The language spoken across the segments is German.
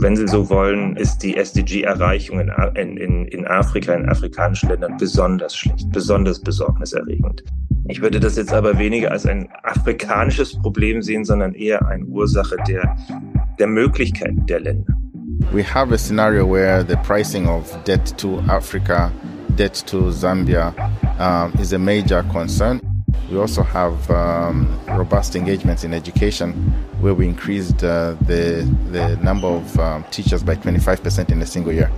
wenn Sie so wollen, ist die SDG-Erreichung in, in, in Afrika, in afrikanischen Ländern besonders schlecht, besonders besorgniserregend. Ich würde das jetzt aber weniger als ein afrikanisches Problem sehen, sondern eher eine Ursache der, der Möglichkeiten der Länder. We have a scenario where the pricing of debt to Africa, debt to Zambia um, is a major concern. We also have um, robust engagements in education, where we increased uh, the, the number of um, teachers by 25% in a single year.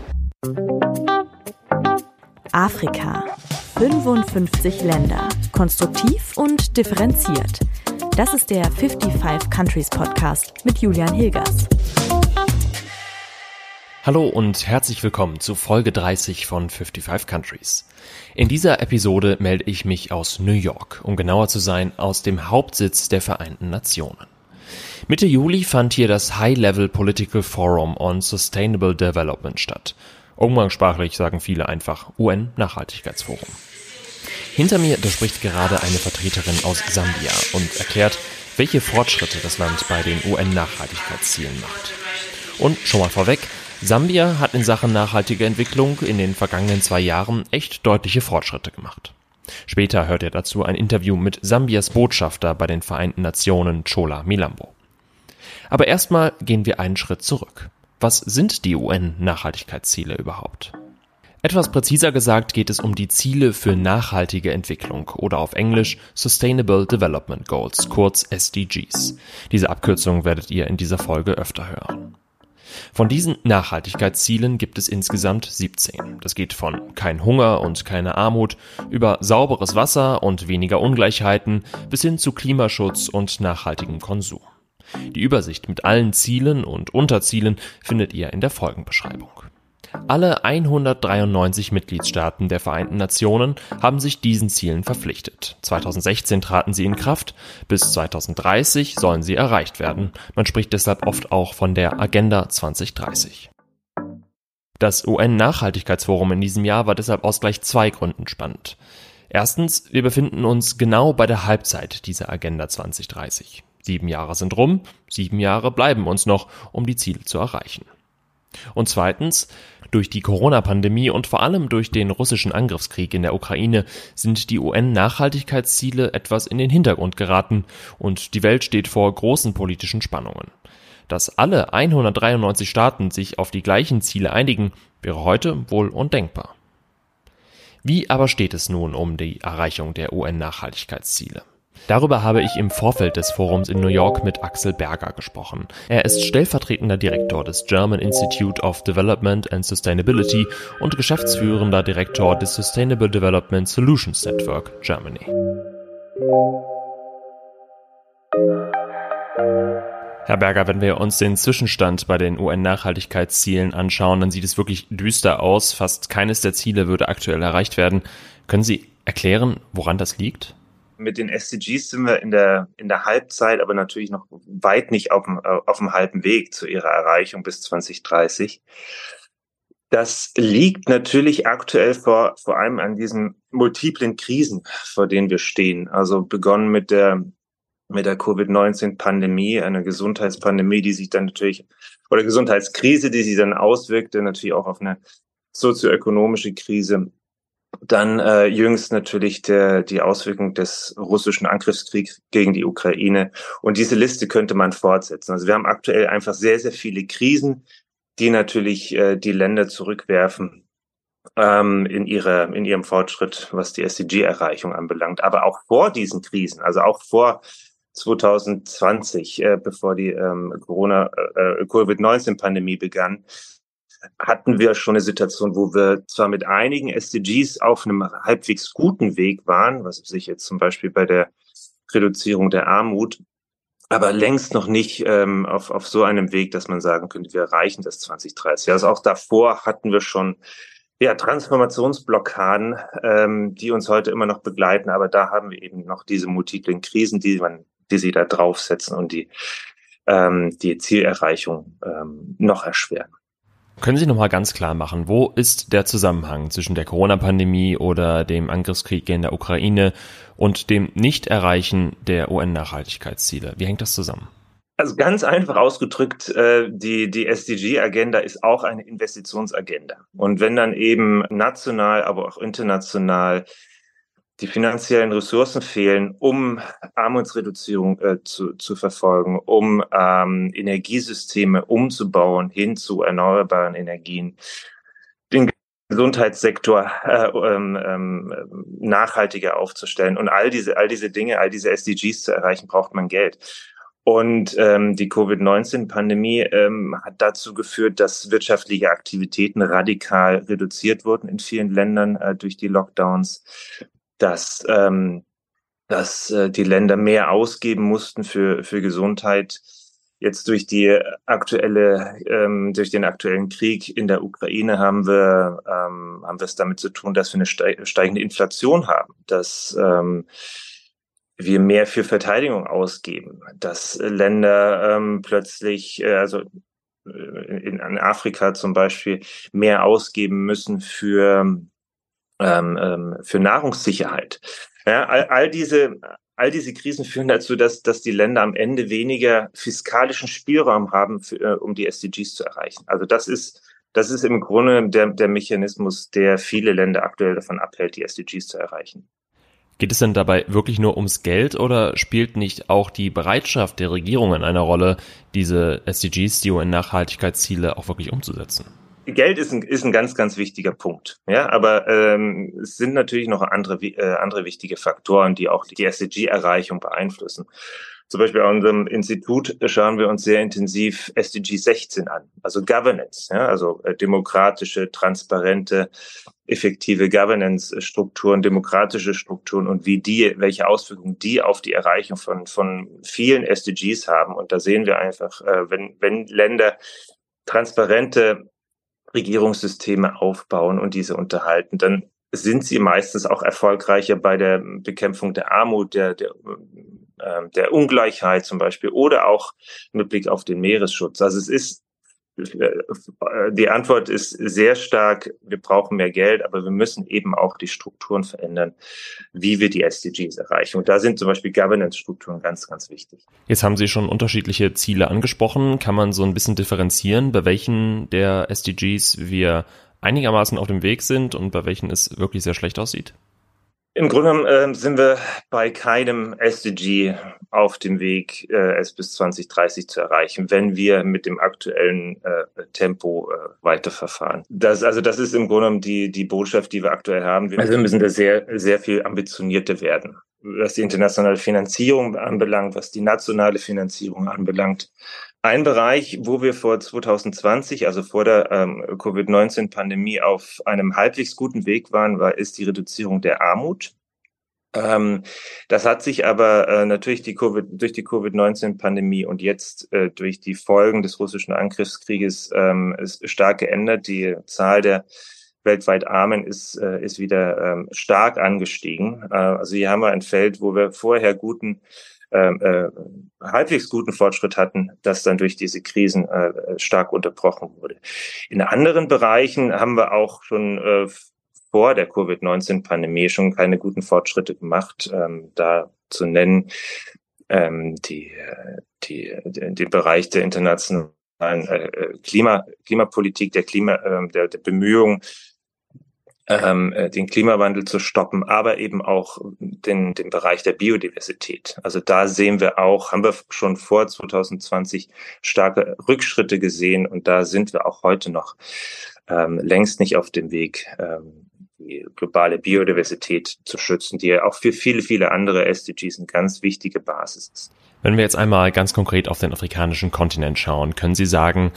Afrika. 55 Länder. Konstruktiv und differenziert. Das ist der 55 Countries Podcast mit Julian Hilgers. Hallo und herzlich willkommen zu Folge 30 von 55 Countries. In dieser Episode melde ich mich aus New York, um genauer zu sein, aus dem Hauptsitz der Vereinten Nationen. Mitte Juli fand hier das High-Level Political Forum on Sustainable Development statt. Umgangssprachlich sagen viele einfach UN-Nachhaltigkeitsforum. Hinter mir, da spricht gerade eine Vertreterin aus Sambia und erklärt, welche Fortschritte das Land bei den UN-Nachhaltigkeitszielen macht. Und schon mal vorweg, Sambia hat in Sachen nachhaltige Entwicklung in den vergangenen zwei Jahren echt deutliche Fortschritte gemacht. Später hört er dazu ein Interview mit Sambias Botschafter bei den Vereinten Nationen, Chola Milambo. Aber erstmal gehen wir einen Schritt zurück. Was sind die UN-Nachhaltigkeitsziele überhaupt? Etwas präziser gesagt geht es um die Ziele für nachhaltige Entwicklung oder auf Englisch Sustainable Development Goals, kurz SDGs. Diese Abkürzung werdet ihr in dieser Folge öfter hören. Von diesen Nachhaltigkeitszielen gibt es insgesamt 17. Das geht von kein Hunger und keine Armut über sauberes Wasser und weniger Ungleichheiten bis hin zu Klimaschutz und nachhaltigem Konsum. Die Übersicht mit allen Zielen und Unterzielen findet ihr in der Folgenbeschreibung. Alle 193 Mitgliedstaaten der Vereinten Nationen haben sich diesen Zielen verpflichtet. 2016 traten sie in Kraft, bis 2030 sollen sie erreicht werden. Man spricht deshalb oft auch von der Agenda 2030. Das UN-Nachhaltigkeitsforum in diesem Jahr war deshalb aus gleich zwei Gründen spannend. Erstens, wir befinden uns genau bei der Halbzeit dieser Agenda 2030. Sieben Jahre sind rum, sieben Jahre bleiben uns noch, um die Ziele zu erreichen. Und zweitens, durch die Corona-Pandemie und vor allem durch den russischen Angriffskrieg in der Ukraine sind die UN-Nachhaltigkeitsziele etwas in den Hintergrund geraten und die Welt steht vor großen politischen Spannungen. Dass alle 193 Staaten sich auf die gleichen Ziele einigen, wäre heute wohl undenkbar. Wie aber steht es nun um die Erreichung der UN-Nachhaltigkeitsziele? Darüber habe ich im Vorfeld des Forums in New York mit Axel Berger gesprochen. Er ist stellvertretender Direktor des German Institute of Development and Sustainability und geschäftsführender Direktor des Sustainable Development Solutions Network Germany. Herr Berger, wenn wir uns den Zwischenstand bei den UN-Nachhaltigkeitszielen anschauen, dann sieht es wirklich düster aus. Fast keines der Ziele würde aktuell erreicht werden. Können Sie erklären, woran das liegt? Mit den SDGs sind wir in der, in der Halbzeit, aber natürlich noch weit nicht auf dem, äh, auf dem halben Weg zu ihrer Erreichung bis 2030. Das liegt natürlich aktuell vor, vor allem an diesen multiplen Krisen, vor denen wir stehen. Also begonnen mit der, mit der Covid-19-Pandemie, einer Gesundheitspandemie, die sich dann natürlich, oder Gesundheitskrise, die sich dann auswirkte, natürlich auch auf eine sozioökonomische Krise dann äh, jüngst natürlich der, die Auswirkung des russischen Angriffskriegs gegen die Ukraine. Und diese Liste könnte man fortsetzen. Also wir haben aktuell einfach sehr, sehr viele Krisen, die natürlich äh, die Länder zurückwerfen ähm, in, ihre, in ihrem Fortschritt, was die SDG-Erreichung anbelangt. Aber auch vor diesen Krisen, also auch vor 2020, äh, bevor die ähm, Corona, äh, Covid-19-Pandemie begann, hatten wir schon eine Situation, wo wir zwar mit einigen SDGs auf einem halbwegs guten Weg waren, was sich jetzt zum Beispiel bei der Reduzierung der Armut, aber längst noch nicht ähm, auf, auf so einem Weg, dass man sagen könnte, wir erreichen das 2030. Also auch davor hatten wir schon ja, Transformationsblockaden, ähm, die uns heute immer noch begleiten, aber da haben wir eben noch diese multiplen Krisen, die man, die sie da draufsetzen und die ähm, die Zielerreichung ähm, noch erschweren. Können Sie nochmal ganz klar machen, wo ist der Zusammenhang zwischen der Corona-Pandemie oder dem Angriffskrieg in der Ukraine und dem Nicht-Erreichen der UN-Nachhaltigkeitsziele? Wie hängt das zusammen? Also ganz einfach ausgedrückt, äh, die, die SDG-Agenda ist auch eine Investitionsagenda. Und wenn dann eben national, aber auch international die finanziellen Ressourcen fehlen, um Armutsreduzierung äh, zu, zu verfolgen, um ähm, Energiesysteme umzubauen hin zu erneuerbaren Energien, den Gesundheitssektor äh, ähm, ähm, nachhaltiger aufzustellen und all diese, all diese Dinge, all diese SDGs zu erreichen, braucht man Geld. Und ähm, die Covid-19-Pandemie ähm, hat dazu geführt, dass wirtschaftliche Aktivitäten radikal reduziert wurden in vielen Ländern äh, durch die Lockdowns, dass, ähm, dass äh, die Länder mehr ausgeben mussten für, für Gesundheit. Jetzt durch die aktuelle, ähm, durch den aktuellen Krieg in der Ukraine haben wir, ähm, haben wir es damit zu tun, dass wir eine steigende Inflation haben, dass ähm, wir mehr für Verteidigung ausgeben, dass Länder ähm, plötzlich, äh, also äh, in, in Afrika zum Beispiel, mehr ausgeben müssen für, ähm, ähm, für Nahrungssicherheit. Ja, all, all diese all diese Krisen führen dazu, dass, dass die Länder am Ende weniger fiskalischen Spielraum haben, für, äh, um die SDGs zu erreichen. Also das ist, das ist im Grunde der, der Mechanismus, der viele Länder aktuell davon abhält, die SDGs zu erreichen. Geht es denn dabei wirklich nur ums Geld oder spielt nicht auch die Bereitschaft der Regierungen eine Rolle, diese SDGs, die UN-Nachhaltigkeitsziele auch wirklich umzusetzen? Geld ist ein, ist ein ganz, ganz wichtiger Punkt. Ja, aber ähm, es sind natürlich noch andere, äh, andere wichtige Faktoren, die auch die SDG-Erreichung beeinflussen. Zum Beispiel an unserem Institut schauen wir uns sehr intensiv SDG 16 an, also Governance, ja, also äh, demokratische, transparente, effektive Governance-Strukturen, demokratische Strukturen und wie die, welche Auswirkungen die auf die Erreichung von, von vielen SDGs haben. Und da sehen wir einfach, äh, wenn, wenn Länder transparente Regierungssysteme aufbauen und diese unterhalten, dann sind sie meistens auch erfolgreicher bei der Bekämpfung der Armut, der, der ähm, der Ungleichheit zum Beispiel oder auch mit Blick auf den Meeresschutz. Also es ist äh, die Antwort ist sehr stark, wir brauchen mehr Geld, aber wir müssen eben auch die Strukturen verändern, wie wir die SDGs erreichen. Und da sind zum Beispiel Governance-Strukturen ganz, ganz wichtig. Jetzt haben Sie schon unterschiedliche Ziele angesprochen. Kann man so ein bisschen differenzieren, bei welchen der SDGs wir einigermaßen auf dem Weg sind und bei welchen es wirklich sehr schlecht aussieht? Im Grunde genommen äh, sind wir bei keinem SDG auf dem Weg, äh, es bis 2030 zu erreichen, wenn wir mit dem aktuellen äh, Tempo äh, weiterverfahren. Das, also das ist im Grunde genommen die, die Botschaft, die wir aktuell haben. Also wir müssen da sehr, sehr viel ambitionierter werden. Was die internationale Finanzierung anbelangt, was die nationale Finanzierung anbelangt, ein Bereich, wo wir vor 2020, also vor der ähm, Covid-19-Pandemie, auf einem halbwegs guten Weg waren, war, ist die Reduzierung der Armut. Ähm, das hat sich aber äh, natürlich die COVID, durch die Covid-19-Pandemie und jetzt äh, durch die Folgen des russischen Angriffskrieges ähm, stark geändert. Die Zahl der weltweit Armen ist, äh, ist wieder ähm, stark angestiegen. Äh, also hier haben wir ein Feld, wo wir vorher guten äh, halbwegs guten Fortschritt hatten, das dann durch diese Krisen äh, stark unterbrochen wurde. In anderen Bereichen haben wir auch schon äh, vor der Covid-19-Pandemie schon keine guten Fortschritte gemacht. Ähm, da zu nennen ähm, die, die, den Bereich der internationalen äh, Klima, Klimapolitik, der Klima, äh, der, der Bemühungen ähm, äh, den Klimawandel zu stoppen, aber eben auch den, den Bereich der Biodiversität. Also da sehen wir auch, haben wir schon vor 2020 starke Rückschritte gesehen und da sind wir auch heute noch ähm, längst nicht auf dem Weg, ähm, die globale Biodiversität zu schützen, die ja auch für viele, viele andere SDGs eine ganz wichtige Basis ist. Wenn wir jetzt einmal ganz konkret auf den afrikanischen Kontinent schauen, können Sie sagen,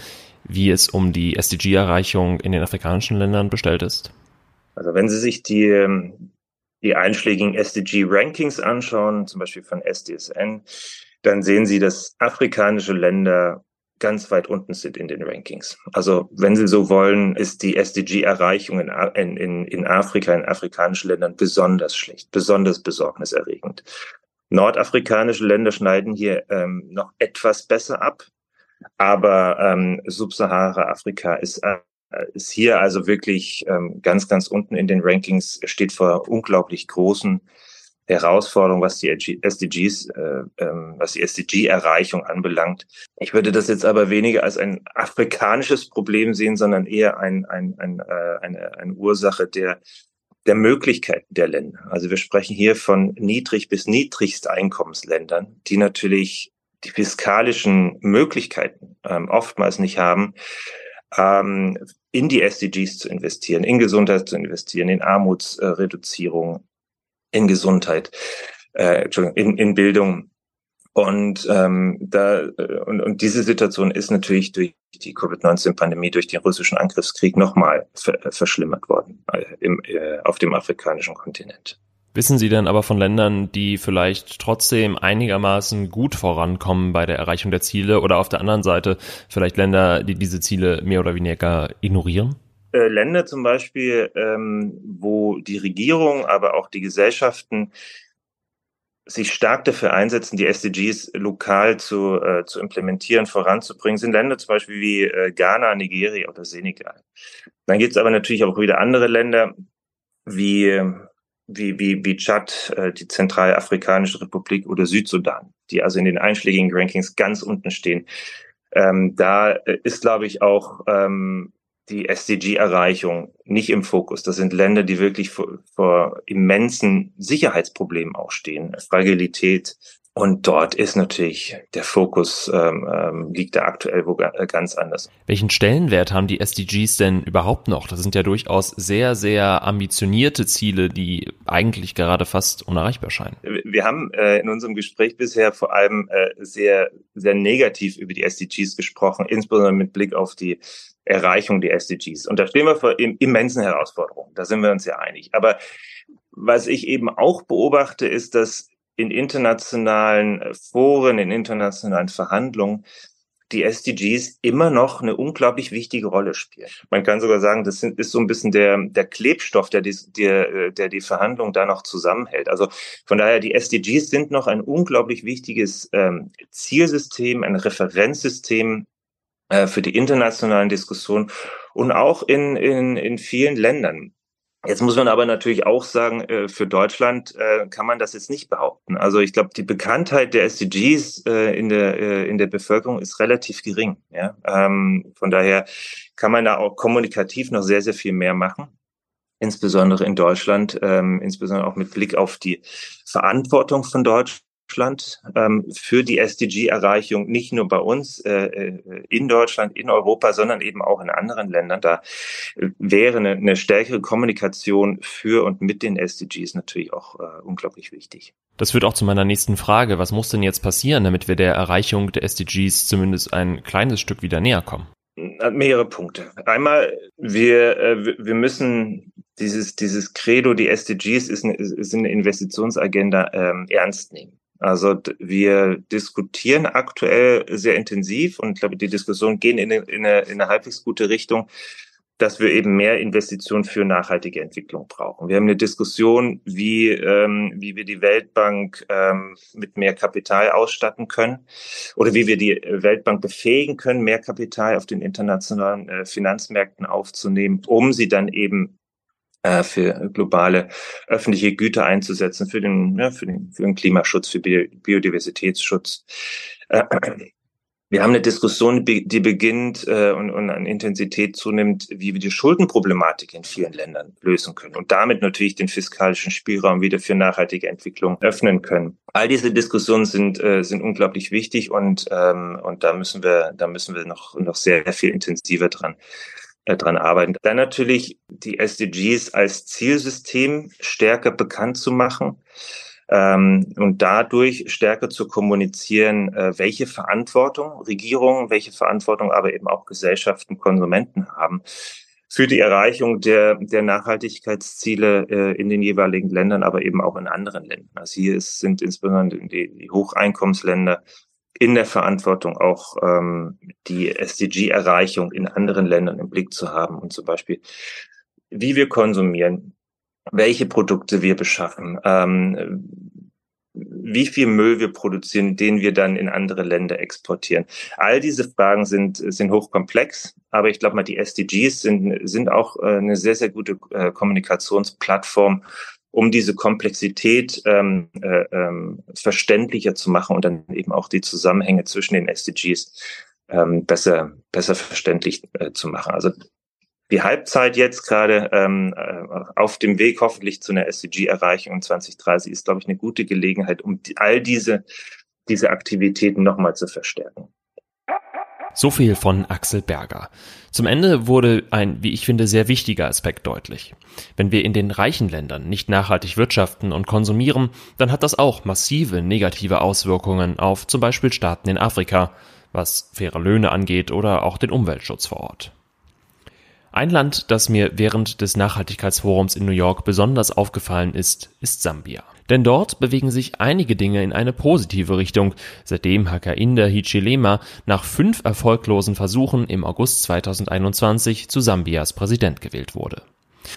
wie es um die SDG-Erreichung in den afrikanischen Ländern bestellt ist? Also wenn Sie sich die, ähm, die einschlägigen SDG-Rankings anschauen, zum Beispiel von SDSN, dann sehen Sie, dass afrikanische Länder ganz weit unten sind in den Rankings. Also wenn Sie so wollen, ist die SDG-Erreichung in, in, in Afrika, in afrikanischen Ländern besonders schlecht, besonders besorgniserregend. Nordafrikanische Länder schneiden hier ähm, noch etwas besser ab, aber ähm, Subsahara-Afrika ist ist hier also wirklich ähm, ganz, ganz unten in den Rankings, steht vor unglaublich großen Herausforderung, was die SDGs, äh, ähm, was die SDG-Erreichung anbelangt. Ich würde das jetzt aber weniger als ein afrikanisches Problem sehen, sondern eher ein, ein, ein, äh, eine, eine Ursache der der Möglichkeiten der Länder. Also wir sprechen hier von niedrig bis niedrigsteinkommensländern, die natürlich die fiskalischen Möglichkeiten ähm, oftmals nicht haben, ähm, in die SDGs zu investieren, in Gesundheit zu investieren, in Armutsreduzierung, in Gesundheit, äh, Entschuldigung, in, in Bildung. Und ähm, da äh, und, und diese Situation ist natürlich durch die Covid-19-Pandemie, durch den russischen Angriffskrieg nochmal ver verschlimmert worden äh, im, äh, auf dem afrikanischen Kontinent. Wissen Sie denn aber von Ländern, die vielleicht trotzdem einigermaßen gut vorankommen bei der Erreichung der Ziele oder auf der anderen Seite vielleicht Länder, die diese Ziele mehr oder weniger ignorieren? Äh, Länder zum Beispiel, ähm, wo die Regierung, aber auch die Gesellschaften sich stark dafür einsetzen, die SDGs lokal zu, äh, zu implementieren, voranzubringen, sind Länder zum Beispiel wie äh, Ghana, Nigeria oder Senegal. Dann gibt es aber natürlich auch wieder andere Länder wie, wie, wie, wie Tschad, äh, die Zentralafrikanische Republik oder Südsudan, die also in den einschlägigen Rankings ganz unten stehen. Ähm, da äh, ist, glaube ich, auch ähm, die SDG-Erreichung nicht im Fokus. Das sind Länder, die wirklich vor, vor immensen Sicherheitsproblemen auch stehen. Fragilität, und dort ist natürlich der Fokus ähm, ähm, liegt da aktuell wo äh, ganz anders. Welchen Stellenwert haben die SDGs denn überhaupt noch? Das sind ja durchaus sehr, sehr ambitionierte Ziele, die eigentlich gerade fast unerreichbar scheinen. Wir haben äh, in unserem Gespräch bisher vor allem äh, sehr, sehr negativ über die SDGs gesprochen, insbesondere mit Blick auf die Erreichung der SDGs. Und da stehen wir vor immensen Herausforderungen. Da sind wir uns ja einig. Aber was ich eben auch beobachte, ist, dass in internationalen äh, Foren, in internationalen Verhandlungen die SDGs immer noch eine unglaublich wichtige Rolle spielen. Man kann sogar sagen, das ist so ein bisschen der, der Klebstoff, der die, der, äh, der die Verhandlung da noch zusammenhält. Also von daher, die SDGs sind noch ein unglaublich wichtiges ähm, Zielsystem, ein Referenzsystem äh, für die internationalen Diskussionen und auch in, in, in vielen Ländern. Jetzt muss man aber natürlich auch sagen, äh, für Deutschland äh, kann man das jetzt nicht behaupten. Also ich glaube, die Bekanntheit der SDGs äh, in der in der Bevölkerung ist relativ gering. Ja? Ähm, von daher kann man da auch kommunikativ noch sehr sehr viel mehr machen, insbesondere in Deutschland, ähm, insbesondere auch mit Blick auf die Verantwortung von Deutschland Deutschland ähm, für die SDG-Erreichung, nicht nur bei uns äh, äh, in Deutschland, in Europa, sondern eben auch in anderen Ländern. Da äh, wäre eine, eine stärkere Kommunikation für und mit den SDGs natürlich auch unglaublich wichtig. Das führt auch zu meiner nächsten Frage. Was muss denn jetzt passieren, damit wir der Erreichung der SDGs zumindest ein kleines Stück wieder näher kommen? Mehrere Punkte. Einmal, wir, wir müssen dieses, dieses Credo, die SDGs ist eine, ist eine Investitionsagenda ähm, ernst nehmen. Also wir diskutieren aktuell sehr intensiv und ich glaube, die Diskussionen gehen in eine, in, eine, in eine halbwegs gute Richtung, dass wir eben mehr Investitionen für nachhaltige Entwicklung brauchen. Wir haben eine Diskussion, wie, ähm, wie wir die Weltbank ähm, mit mehr Kapital ausstatten können oder wie wir die Weltbank befähigen können, mehr Kapital auf den internationalen äh, Finanzmärkten aufzunehmen, um sie dann eben äh, für globale öffentliche Güter einzusetzen, für den, ja, für den, für den Klimaschutz, für Biodiversitätsschutz. Äh, wir haben eine Diskussion, die beginnt äh, und, und an Intensität zunimmt, wie wir die Schuldenproblematik in vielen Ländern lösen können und damit natürlich den fiskalischen Spielraum wieder für nachhaltige Entwicklung öffnen können. All diese Diskussionen sind äh, sind unglaublich wichtig und ähm, und da müssen wir da müssen wir noch noch sehr viel intensiver dran äh, dran arbeiten. Dann natürlich die SDGs als Zielsystem stärker bekannt zu machen ähm, und dadurch stärker zu kommunizieren, äh, welche Verantwortung Regierungen, welche Verantwortung aber eben auch Gesellschaften, Konsumenten haben für die Erreichung der, der Nachhaltigkeitsziele äh, in den jeweiligen Ländern, aber eben auch in anderen Ländern. Also hier ist, sind insbesondere die, die Hocheinkommensländer in der Verantwortung auch ähm, die SDG-Erreichung in anderen Ländern im Blick zu haben und zum Beispiel, wie wir konsumieren, welche Produkte wir beschaffen, ähm, wie viel Müll wir produzieren, den wir dann in andere Länder exportieren. All diese Fragen sind, sind hochkomplex, aber ich glaube mal, die SDGs sind, sind auch äh, eine sehr, sehr gute äh, Kommunikationsplattform, um diese Komplexität ähm, äh, ähm, verständlicher zu machen und dann eben auch die Zusammenhänge zwischen den SDGs ähm, besser, besser verständlich äh, zu machen. Also die Halbzeit jetzt gerade ähm, äh, auf dem Weg hoffentlich zu einer SDG-Erreichung 2030 ist, glaube ich, eine gute Gelegenheit, um die, all diese, diese Aktivitäten nochmal zu verstärken. So viel von Axel Berger. Zum Ende wurde ein, wie ich finde, sehr wichtiger Aspekt deutlich. Wenn wir in den reichen Ländern nicht nachhaltig wirtschaften und konsumieren, dann hat das auch massive negative Auswirkungen auf zum Beispiel Staaten in Afrika, was faire Löhne angeht oder auch den Umweltschutz vor Ort. Ein Land, das mir während des Nachhaltigkeitsforums in New York besonders aufgefallen ist, ist Sambia. Denn dort bewegen sich einige Dinge in eine positive Richtung, seitdem Hakainde Hichilema nach fünf erfolglosen Versuchen im August 2021 zu Sambias Präsident gewählt wurde.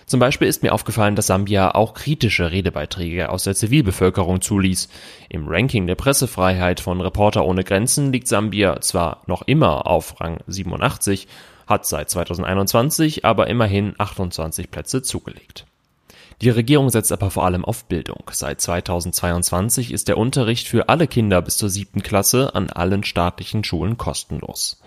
Zum Beispiel ist mir aufgefallen, dass Sambia auch kritische Redebeiträge aus der Zivilbevölkerung zuließ. Im Ranking der Pressefreiheit von Reporter ohne Grenzen liegt Sambia zwar noch immer auf Rang 87, hat seit 2021 aber immerhin 28 Plätze zugelegt. Die Regierung setzt aber vor allem auf Bildung. Seit 2022 ist der Unterricht für alle Kinder bis zur siebten Klasse an allen staatlichen Schulen kostenlos.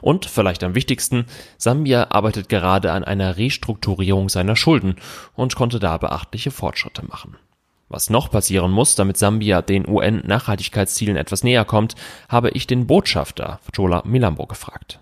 Und vielleicht am wichtigsten, Sambia arbeitet gerade an einer Restrukturierung seiner Schulden und konnte da beachtliche Fortschritte machen. Was noch passieren muss, damit Sambia den UN-Nachhaltigkeitszielen etwas näher kommt, habe ich den Botschafter Jola Milambo gefragt.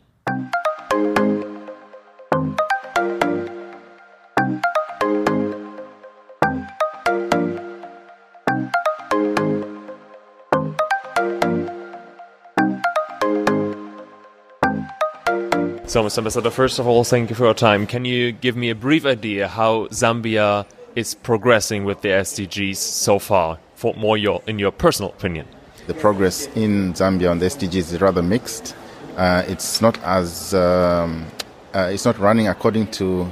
So, Mr. Ambassador, first of all, thank you for your time. Can you give me a brief idea how Zambia is progressing with the SDGs so far, for more your, in your personal opinion? The progress in Zambia on the SDGs is rather mixed. Uh, it's not as um, uh, it's not running according to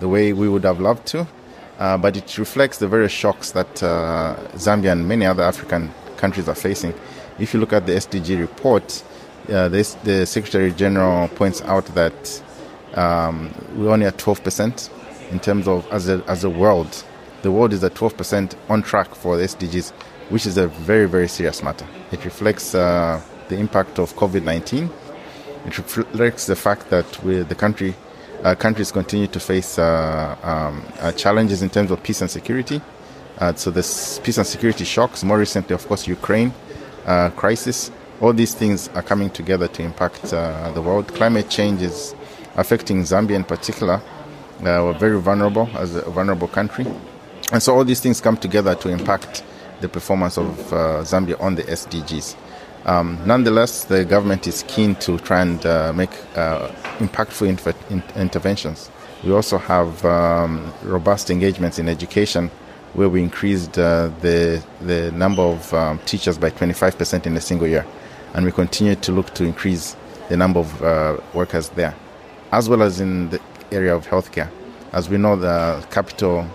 the way we would have loved to, uh, but it reflects the various shocks that uh, Zambia and many other African countries are facing. If you look at the SDG report, uh, this, the Secretary General points out that um, we're only at 12% in terms of as a, as a world. The world is at 12% on track for the SDGs, which is a very, very serious matter. It reflects uh, the impact of COVID 19. It reflects the fact that we, the country uh, countries continue to face uh, um, uh, challenges in terms of peace and security. Uh, so, this peace and security shocks, more recently, of course, Ukraine crisis, all these things are coming together to impact uh, the world. Climate change is affecting Zambia in particular. Uh, we're very vulnerable as a vulnerable country. And so all these things come together to impact the performance of uh, Zambia on the SDGs. Um, nonetheless, the government is keen to try and uh, make uh, impactful in- interventions. We also have um, robust engagements in education where we increased uh, the, the number of um, teachers by 25% in a single year and we continue to look to increase the number of uh, workers there, as well as in the area of healthcare. As we know, the capital,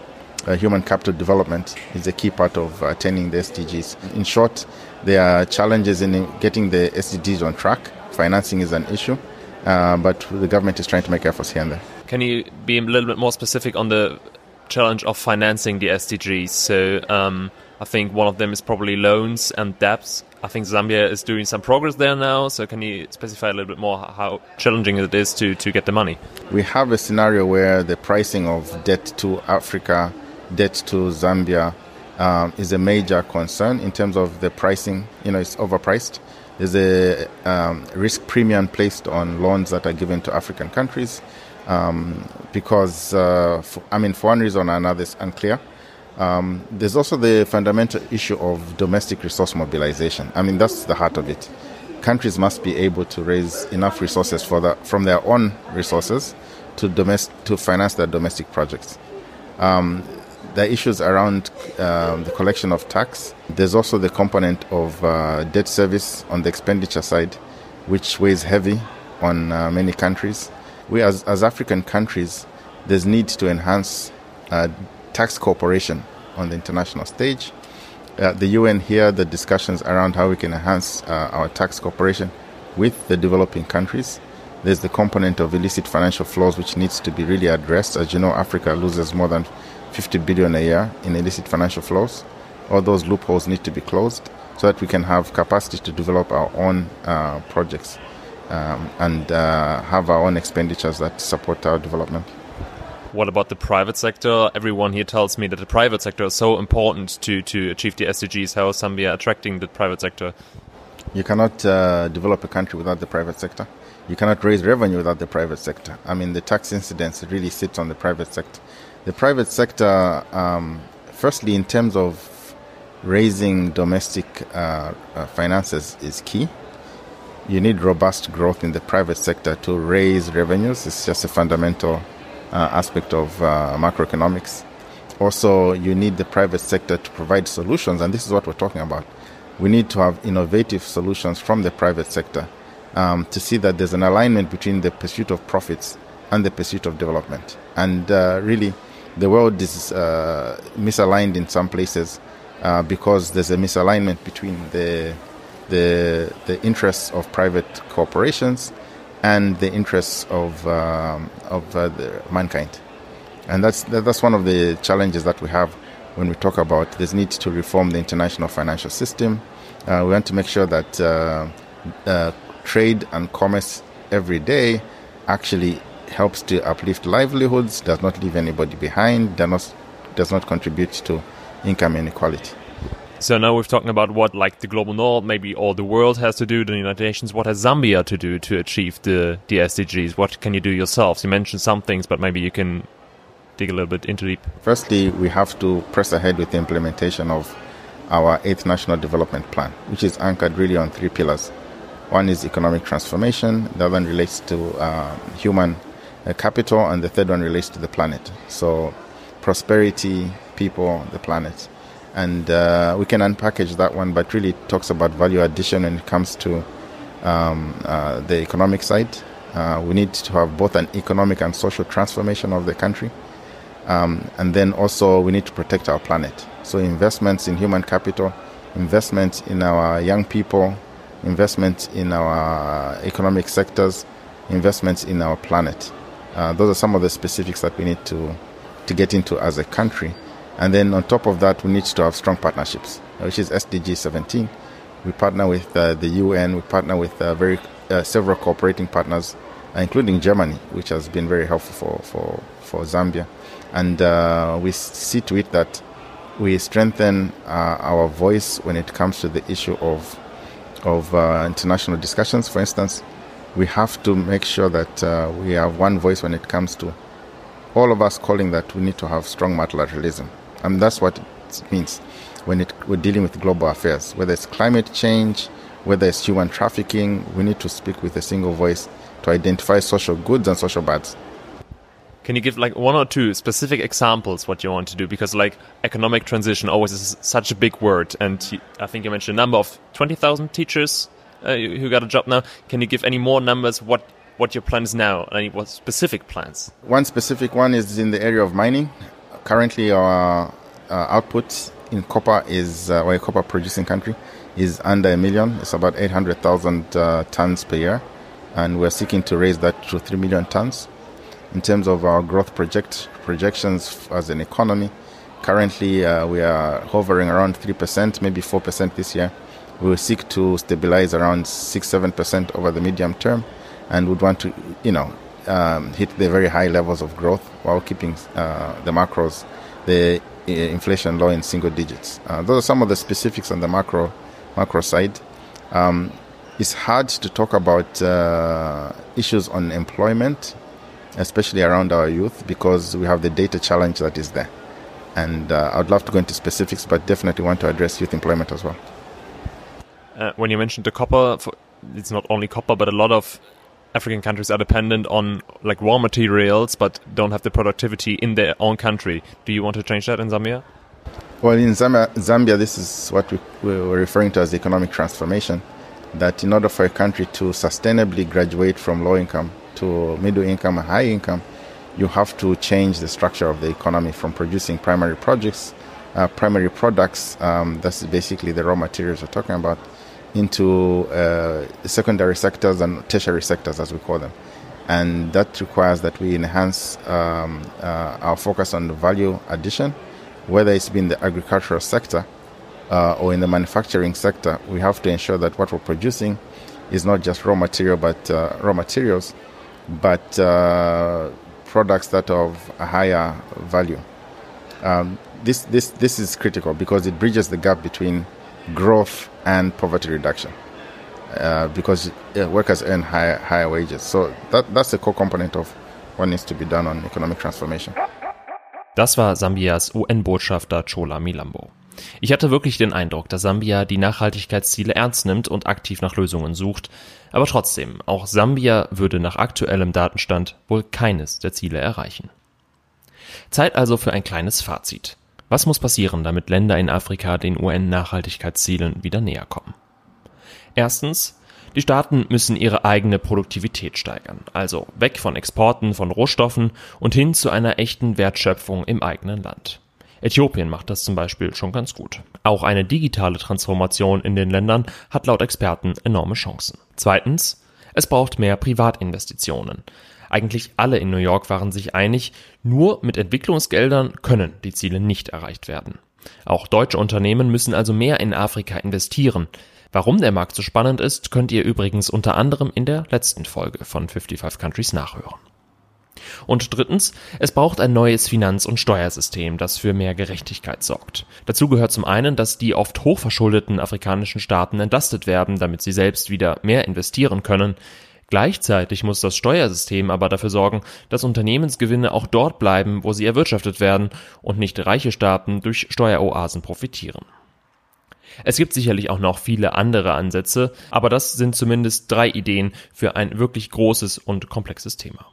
uh, human capital development is a key part of attaining the SDGs. In short, there are challenges in getting the SDGs on track. Financing is an issue, uh, but the government is trying to make efforts here and there. Can you be a little bit more specific on the challenge of financing the SDGs? So, um, I think one of them is probably loans and debts. I think Zambia is doing some progress there now. So can you specify a little bit more how challenging it is to, to get the money? We have a scenario where the pricing of debt to Africa, debt to Zambia, um, is a major concern in terms of the pricing. You know, it's overpriced. There's a um, risk premium placed on loans that are given to African countries um, because, uh, for, I mean, for one reason or another, it's unclear. Um, there's also the fundamental issue of domestic resource mobilization. I mean, that's the heart of it. Countries must be able to raise enough resources for the, from their own resources to, domest- to finance their domestic projects. Um, the issues around um, the collection of tax. There's also the component of uh, debt service on the expenditure side, which weighs heavy on uh, many countries. We, as, as African countries, there's need to enhance uh, tax cooperation on the international stage. Uh, the UN here, the discussions around how we can enhance uh, our tax cooperation with the developing countries. There's the component of illicit financial flows which needs to be really addressed. As you know, Africa loses more than 50 billion a year in illicit financial flows. All those loopholes need to be closed so that we can have capacity to develop our own uh, projects um, and uh, have our own expenditures that support our development. What about the private sector? Everyone here tells me that the private sector is so important to, to achieve the SDGs. How is Zambia attracting the private sector? You cannot uh, develop a country without the private sector. You cannot raise revenue without the private sector. I mean, the tax incidence really sits on the private sector. The private sector, um, firstly, in terms of raising domestic uh, uh, finances, is key. You need robust growth in the private sector to raise revenues. It's just a fundamental aspect of uh, macroeconomics. Also, you need the private sector to provide solutions, and this is what we're talking about. We need to have innovative solutions from the private sector um, to see that there's an alignment between the pursuit of profits and the pursuit of development. And uh, really, the world is uh, misaligned in some places uh, because there's a misalignment between the the the interests of private corporations and the interests of um, of uh, mankind. And that's that's one of the challenges that we have when we talk about this need to reform the international financial system. Uh, we want to make sure that uh, uh, trade and commerce every day actually helps to uplift livelihoods, does not leave anybody behind, does not, does not contribute to income inequality. So now we're talking about what like the global north, maybe all the world has to do, the United Nations. What has Zambia to do to achieve the, the SDGs? What can you do yourselves? You mentioned some things, but maybe you can dig a little bit into deep. Firstly, we have to press ahead with the implementation of our eighth national development plan, which is anchored really on three pillars. One is economic transformation, the other one relates to uh, human uh, capital, and the third one relates to the planet. So, prosperity, people, the planet. And uh, we can unpackage that one, but really it talks about value addition when it comes to um, uh, the economic side. Uh, we need to have both an economic and social transformation of the country. Um, and then also, we need to protect our planet. So, investments in human capital, investments in our young people, investment in our economic sectors, investments in our planet. Uh, those are some of the specifics that we need to, to get into as a country. And then on top of that, we need to have strong partnerships, which is SDG 17. We partner with uh, the UN, we partner with uh, very uh, several cooperating partners, uh, including Germany, which has been very helpful for, for, for Zambia. And uh, we see to it that we strengthen our voice when it comes to the issue of of uh, international discussions. For instance, we have to make sure that uh, we have one voice when it comes to all of us calling that we need to have strong multilateralism. And that's what it means when it, we're dealing with global affairs, whether it's climate change, whether it's human trafficking, we need to speak with a single voice to identify social goods and social bads. Can you give like one or two specific examples what you want to do? Because like economic transition always is such a big word, and I think you mentioned a number of twenty thousand teachers uh, who got a job now. Can you give any more numbers? What what your plans now? Any what specific plans? One specific one is in the area of mining. Currently, our uh, output in copper is uh, or a copper producing country is under a million. It's about eight hundred thousand uh, tons per year, and we're seeking to raise that to three million tons in terms of our growth project projections as an economy. Currently, uh, we are hovering around 3%, maybe 4% this year. We will seek to stabilize around 6 7% over the medium term and would want to, you know, um, hit the very high levels of growth while keeping uh, the macros, the uh, inflation low in single digits. Uh, those are some of the specifics on the macro macro side. Um, it's hard to talk about uh, issues on employment especially around our youth, because we have the data challenge that is there. And uh, I'd love to go into specifics, but definitely want to address youth employment as well. Uh, when you mentioned the copper, it's not only copper, but a lot of African countries are dependent on like raw materials, but don't have the productivity in their own country. Do you want to change that in Zambia? Well, in Zambia, Zambia this is what we, we're referring to as economic transformation. That in order for a country to sustainably graduate from low income to middle income and high income, you have to change the structure of the economy from producing primary projects, uh, primary products, um, that's basically the raw materials we're talking about, into uh, secondary sectors and tertiary sectors, as we call them. and that requires that we enhance um, uh, our focus on the value addition, whether it's been the agricultural sector uh, or in the manufacturing sector. We have to ensure that what we're producing is not just raw material, but uh, raw materials, but uh, products that are of a higher value. Um, this this this is critical because it bridges the gap between growth and poverty reduction. Uh, because uh, workers earn higher, higher wages. So that, that's a core component of what needs to be done on economic transformation. Das war Sambias UN-Botschafter Chola Milambo. Ich hatte wirklich den Eindruck, dass Sambia die Nachhaltigkeitsziele ernst nimmt und aktiv nach Lösungen sucht. Aber trotzdem, auch Sambia würde nach aktuellem Datenstand wohl keines der Ziele erreichen. Zeit also für ein kleines Fazit. Was muss passieren, damit Länder in Afrika den UN-Nachhaltigkeitszielen wieder näher kommen? Erstens, die Staaten müssen ihre eigene Produktivität steigern, also weg von Exporten von Rohstoffen und hin zu einer echten Wertschöpfung im eigenen Land. Äthiopien macht das zum Beispiel schon ganz gut. Auch eine digitale Transformation in den Ländern hat laut Experten enorme Chancen. Zweitens, es braucht mehr Privatinvestitionen. Eigentlich alle in New York waren sich einig, nur mit Entwicklungsgeldern können die Ziele nicht erreicht werden. Auch deutsche Unternehmen müssen also mehr in Afrika investieren. Warum der Markt so spannend ist, könnt ihr übrigens unter anderem in der letzten Folge von 55 Countries nachhören. Und drittens, es braucht ein neues Finanz- und Steuersystem, das für mehr Gerechtigkeit sorgt. Dazu gehört zum einen, dass die oft hochverschuldeten afrikanischen Staaten entlastet werden, damit sie selbst wieder mehr investieren können. Gleichzeitig muss das Steuersystem aber dafür sorgen, dass Unternehmensgewinne auch dort bleiben, wo sie erwirtschaftet werden und nicht reiche Staaten durch Steueroasen profitieren. Es gibt sicherlich auch noch viele andere Ansätze, aber das sind zumindest drei Ideen für ein wirklich großes und komplexes Thema.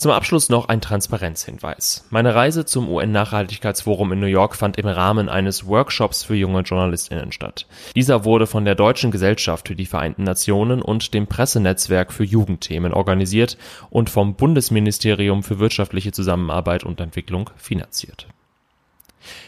Zum Abschluss noch ein Transparenzhinweis. Meine Reise zum UN-Nachhaltigkeitsforum in New York fand im Rahmen eines Workshops für junge JournalistInnen statt. Dieser wurde von der Deutschen Gesellschaft für die Vereinten Nationen und dem Pressenetzwerk für Jugendthemen organisiert und vom Bundesministerium für wirtschaftliche Zusammenarbeit und Entwicklung finanziert.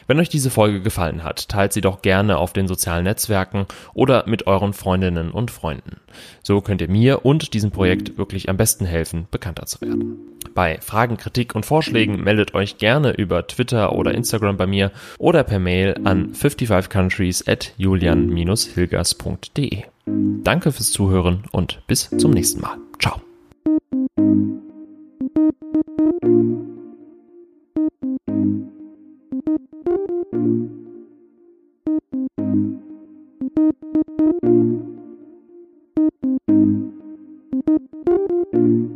Wenn euch diese Folge gefallen hat, teilt sie doch gerne auf den sozialen Netzwerken oder mit euren Freundinnen und Freunden. So könnt ihr mir und diesem Projekt wirklich am besten helfen, bekannter zu werden. Bei Fragen, Kritik und Vorschlägen meldet euch gerne über Twitter oder Instagram bei mir oder per Mail an 55countries at julian-hilgers.de. Danke fürs Zuhören und bis zum nächsten Mal. Ciao. thank you.